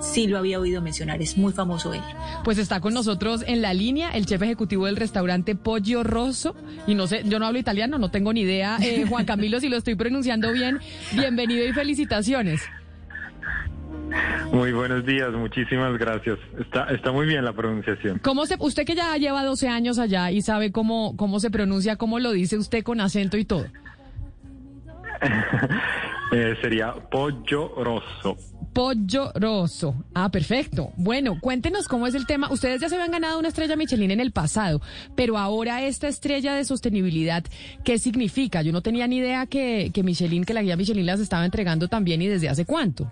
Sí lo había oído mencionar, es muy famoso él. Pues está con nosotros en la línea el chef ejecutivo del restaurante Pollo Rosso. Y no sé, yo no hablo italiano, no tengo ni idea, eh, Juan Camilo, si lo estoy pronunciando bien. Bienvenido y felicitaciones. Muy buenos días, muchísimas gracias. Está, está muy bien la pronunciación. ¿Cómo se, usted que ya lleva 12 años allá y sabe cómo, cómo se pronuncia, cómo lo dice usted con acento y todo? Eh, sería pollo rosso. Pollo Rosso. Ah, perfecto. Bueno, cuéntenos cómo es el tema. Ustedes ya se habían ganado una estrella Michelin en el pasado, pero ahora esta estrella de sostenibilidad, ¿qué significa? Yo no tenía ni idea que, que Michelin, que la guía Michelin las estaba entregando también y desde hace cuánto.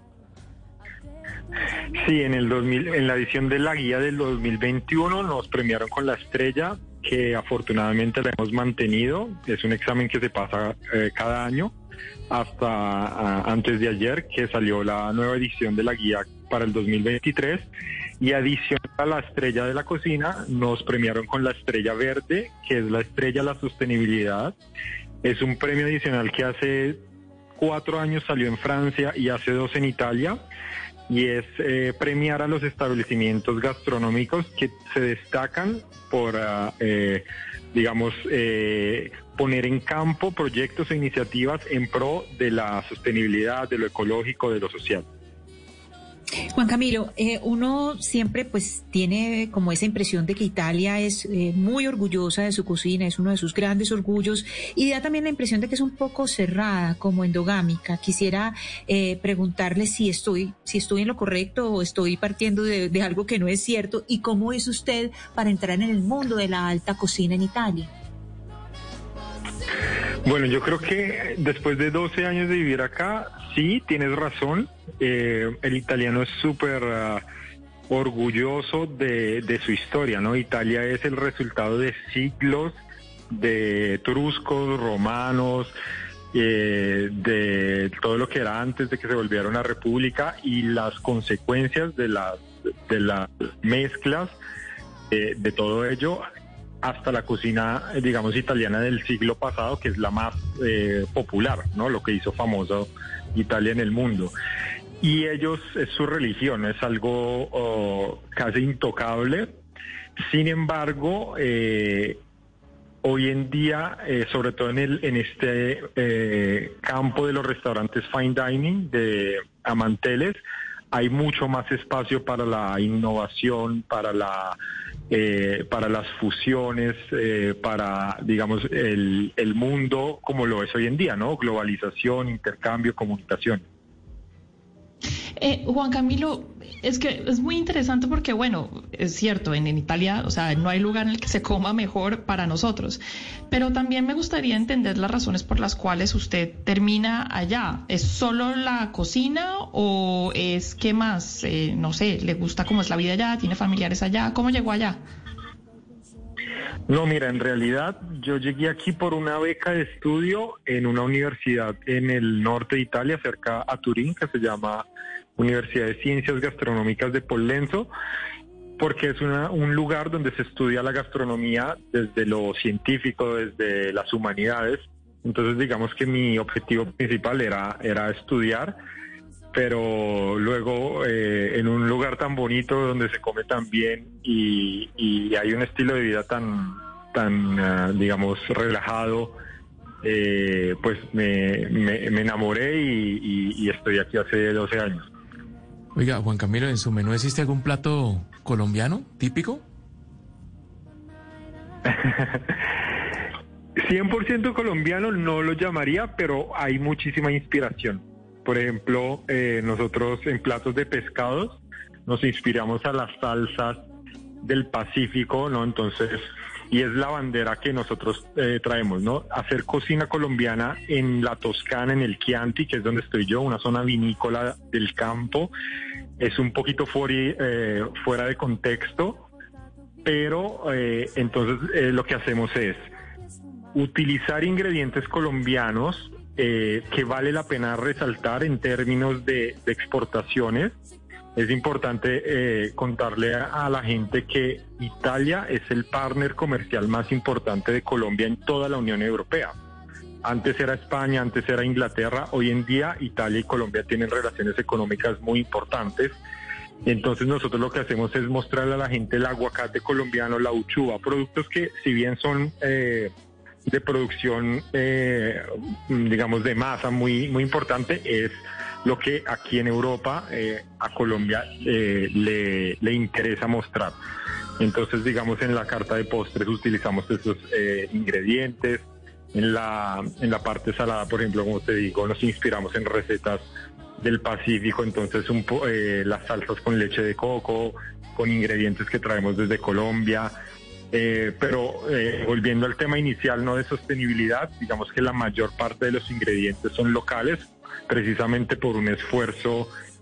Sí, en el 2000, en la edición de la guía del 2021 nos premiaron con la estrella que afortunadamente la hemos mantenido. Es un examen que se pasa eh, cada año hasta antes de ayer que salió la nueva edición de la guía para el 2023 y adicional a la estrella de la cocina nos premiaron con la estrella verde que es la estrella de la sostenibilidad. Es un premio adicional que hace cuatro años salió en Francia y hace dos en Italia y es eh, premiar a los establecimientos gastronómicos que se destacan por, ah, eh, digamos, eh, poner en campo proyectos e iniciativas en pro de la sostenibilidad, de lo ecológico, de lo social. Juan Camilo, eh, uno siempre pues tiene como esa impresión de que Italia es eh, muy orgullosa de su cocina, es uno de sus grandes orgullos y da también la impresión de que es un poco cerrada, como endogámica. Quisiera eh, preguntarle si estoy, si estoy en lo correcto o estoy partiendo de, de algo que no es cierto y cómo es usted para entrar en el mundo de la alta cocina en Italia. Bueno, yo creo que después de 12 años de vivir acá, sí, tienes razón. Eh, el italiano es súper ah, orgulloso de, su historia, ¿no? Italia es el resultado de siglos de etruscos, romanos, eh, de todo lo que era antes de que se volviera una república y las consecuencias de las de las mezclas eh, de todo ello hasta la cocina, eh, digamos, italiana del siglo pasado, que es la más eh, popular, ¿no? Lo que hizo famoso Italia en el mundo. Y ellos, es su religión, es algo oh, casi intocable. Sin embargo, eh, hoy en día, eh, sobre todo en, el, en este eh, campo de los restaurantes fine dining, de amanteles, hay mucho más espacio para la innovación, para la eh, para las fusiones, eh, para, digamos, el, el mundo como lo es hoy en día, ¿no? Globalización, intercambio, comunicación. Eh, Juan Camilo, es que es muy interesante porque, bueno, es cierto, en, Italia, o sea, no hay lugar en el que se coma mejor para nosotros, pero también me gustaría entender las razones por las cuales usted termina allá. ¿Es solo la cocina o es qué más? Eh, no sé, ¿le gusta cómo es la vida allá? ¿Tiene familiares allá? ¿Cómo llegó allá? No, mira, en realidad yo llegué aquí por una beca de estudio en una universidad en el norte de Italia, cerca a Turín, que se llama Universidad de Ciencias Gastronómicas de Pollenzo, porque es una, un lugar donde se estudia la gastronomía desde lo científico, desde las humanidades. Entonces, digamos que mi objetivo principal era, era estudiar, pero luego eh, en un lugar tan bonito donde se come tan bien y, hay un estilo de vida tan, tan uh, digamos, relajado, eh, pues me, me, enamoré y, y, y estoy aquí hace 12 años. Oiga, Juan Camilo, ¿en su menú existe algún plato colombiano típico? 100% colombiano no lo llamaría, pero hay muchísima inspiración. Por ejemplo, eh, nosotros en platos de pescados nos inspiramos a las salsas del Pacífico, ¿no? Entonces, y es la bandera que nosotros eh, traemos, ¿no? Hacer cocina colombiana en la Toscana, en el Chianti, que es donde estoy yo, una zona vinícola del campo, es un poquito fuera, fuera de contexto, pero entonces lo que hacemos es utilizar ingredientes colombianos que vale la pena resaltar en términos de exportaciones es importante eh, contarle a, la gente que Italia es el partner comercial más importante de Colombia en toda la Unión Europea. Antes era España, antes era Inglaterra, hoy en día Italia y Colombia tienen relaciones económicas muy importantes. Entonces nosotros lo que hacemos es mostrarle a la gente el aguacate colombiano, la uchuva, productos que si bien son eh, de producción, eh, digamos, de masa muy, muy importante, es lo que aquí en Europa eh, a Colombia eh, le, le, interesa mostrar. Entonces, digamos, en la carta de postres utilizamos esos eh, ingredientes. En la, en la parte salada, por ejemplo, como te digo, nos inspiramos en recetas del Pacífico, entonces un las salsas con leche de coco, con ingredientes que traemos desde Colombia. Pero volviendo al tema inicial, no de sostenibilidad, digamos que la mayor parte de los ingredientes son locales, precisamente por un esfuerzo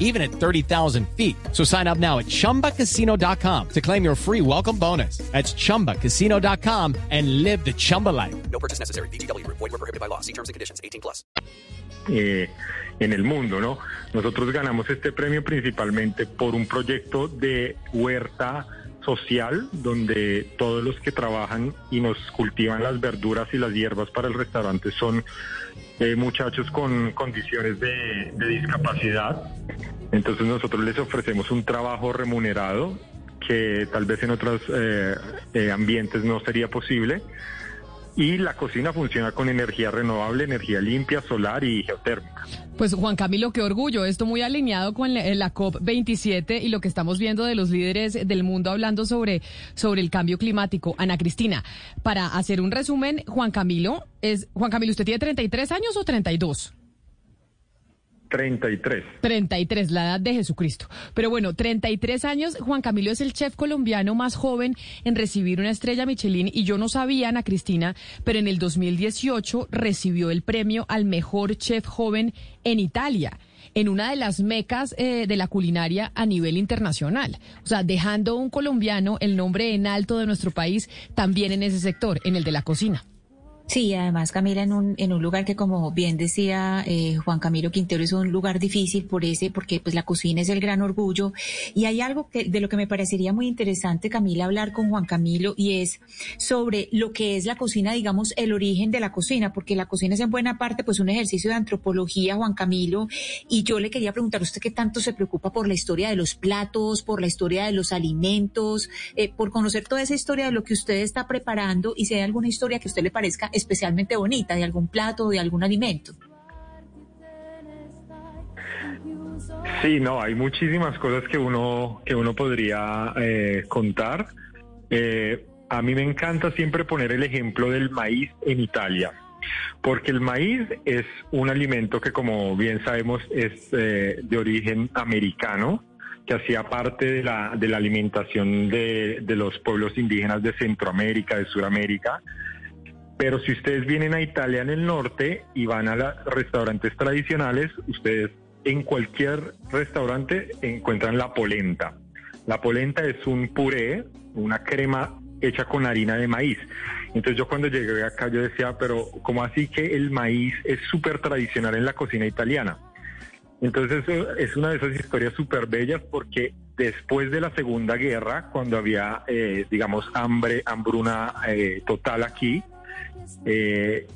even at 30,000 feet. So sign up now at ChumbaCasino.com to claim your free welcome bonus. That's ChumbaCasino.com and live the Chumba life. No purchase necessary. BGW. Void were prohibited by law. See terms and conditions. 18 plus. Eh, en el mundo, ¿no? Nosotros ganamos este premio principalmente por un proyecto de huerta social donde todos los que trabajan y nos cultivan las verduras y las hierbas para el restaurante son eh, muchachos con condiciones de, discapacidad. Entonces nosotros les ofrecemos un trabajo remunerado que tal vez en otros eh, eh, ambientes no sería posible y la cocina funciona con energía renovable, energía limpia, solar y geotérmica. Pues Juan Camilo, qué orgullo. Esto muy alineado con la COP27 y lo que estamos viendo de los líderes del mundo hablando sobre, sobre el cambio climático. Ana Cristina, para hacer un resumen, Juan Camilo, es Juan Camilo, ¿usted tiene 33 años o 32? 33. 33, la edad de Jesucristo. Pero bueno, 33 años, Juan Camilo es el chef colombiano más joven en recibir una estrella Michelin y yo no sabía, Ana Cristina, pero en el 2018 recibió el premio al mejor chef joven en Italia en una de las mecas eh, de la culinaria a nivel internacional. O sea, dejando un colombiano el nombre en alto de nuestro país también en ese sector, en el de la cocina. Sí, además Camila en un, en un lugar que como bien decía eh, Juan Camilo Quintero es un lugar difícil por ese, porque pues la cocina es el gran orgullo. Y hay algo que, de lo que me parecería muy interesante Camila hablar con Juan Camilo y es sobre lo que es la cocina, digamos, el origen de la cocina, porque la cocina es en buena parte pues un ejercicio de antropología, Juan Camilo. Y yo le quería preguntar a usted qué tanto se preocupa por la historia de los platos, por la historia de los alimentos, eh, por conocer toda esa historia de lo que usted está preparando y si hay alguna historia que usted le parezca especialmente bonita de algún plato o de algún alimento. Sí, no, hay muchísimas cosas que uno, que uno podría eh, contar. Eh, a mí me encanta siempre poner el ejemplo del maíz en Italia, porque el maíz es un alimento que, como bien sabemos, es eh, de origen americano, que hacía parte de la, de la alimentación de, de los pueblos indígenas de Centroamérica, de Sudamérica, pero si ustedes vienen a Italia en el norte y van a los restaurantes tradicionales, ustedes en cualquier restaurante encuentran la polenta. La polenta es un puré, una crema hecha con harina de maíz. Entonces yo cuando llegué acá yo decía, pero ¿cómo así que el maíz es súper tradicional en la cocina italiana? Entonces es una de esas historias súper bellas porque después de la Segunda Guerra, cuando había, eh, digamos, hambre, hambruna eh, total aquí, eh,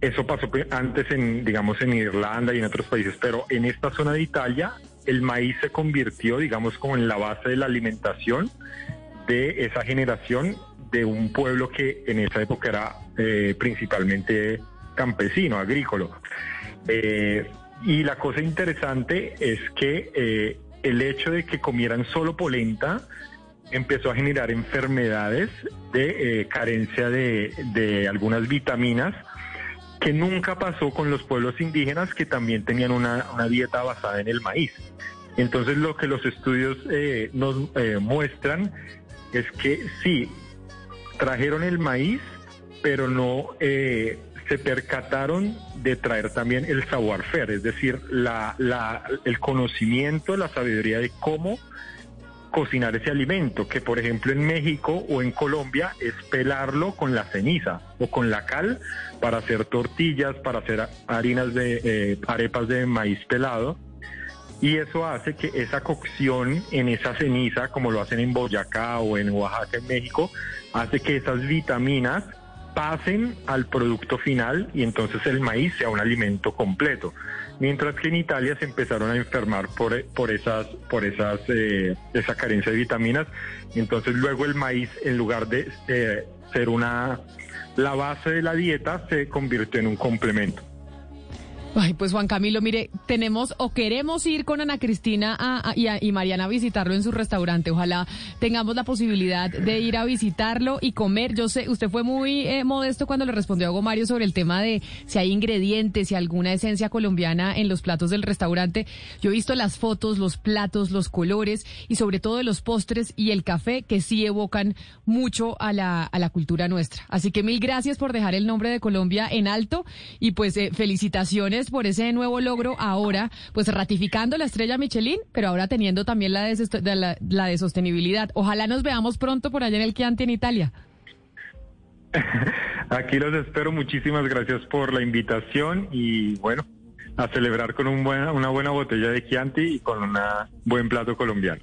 eso pasó antes en, digamos, en Irlanda y en otros países, pero en esta zona de Italia el maíz se convirtió, digamos, como en la base de la alimentación de esa generación de un pueblo que en esa época era eh, principalmente campesino, agrícola. Eh, y la cosa interesante es que el hecho de que comieran solo polenta empezó a generar enfermedades de eh, carencia de, de algunas vitaminas que nunca pasó con los pueblos indígenas que también tenían una, una dieta basada en el maíz. Entonces lo que los estudios eh, nos eh, muestran es que sí, trajeron el maíz, pero no eh, se percataron de traer también el savoir-faire, es decir, la, la, el conocimiento, la sabiduría de cómo cocinar ese alimento, que por ejemplo en México o en Colombia es pelarlo con la ceniza o con la cal para hacer tortillas, para hacer harinas de eh, arepas de maíz pelado. Y eso hace que esa cocción en esa ceniza, como lo hacen en Boyacá o en Oaxaca, en México, hace que esas vitaminas pasen al producto final y entonces el maíz sea un alimento completo. Mientras que en Italia se empezaron a enfermar por, por esas, por esas, eh, esa carencia de vitaminas. Entonces luego el maíz, en lugar de eh, ser una la base de la dieta, se convirtió en un complemento. Ay, pues Juan Camilo, mire, tenemos o queremos ir con Ana Cristina a- y, a- y Mariana a visitarlo en su restaurante. Ojalá tengamos la posibilidad de ir a visitarlo y comer. Yo sé, usted fue muy eh, modesto cuando le respondió a Hugo Mario sobre el tema de si hay ingredientes, si alguna esencia colombiana en los platos del restaurante. Yo he visto las fotos, los platos, los colores y sobre todo los postres y el café que sí evocan mucho a la, a la cultura nuestra. Así que mil gracias por dejar el nombre de Colombia en alto y pues eh, felicitaciones por ese nuevo logro ahora, pues ratificando la estrella Michelin, pero ahora teniendo también la de, la, la de sostenibilidad. Ojalá nos veamos pronto por allá en el Chianti en Italia. Aquí los espero. Muchísimas gracias por la invitación y bueno, a celebrar con un buena, una buena botella de Chianti y con un buen plato colombiano.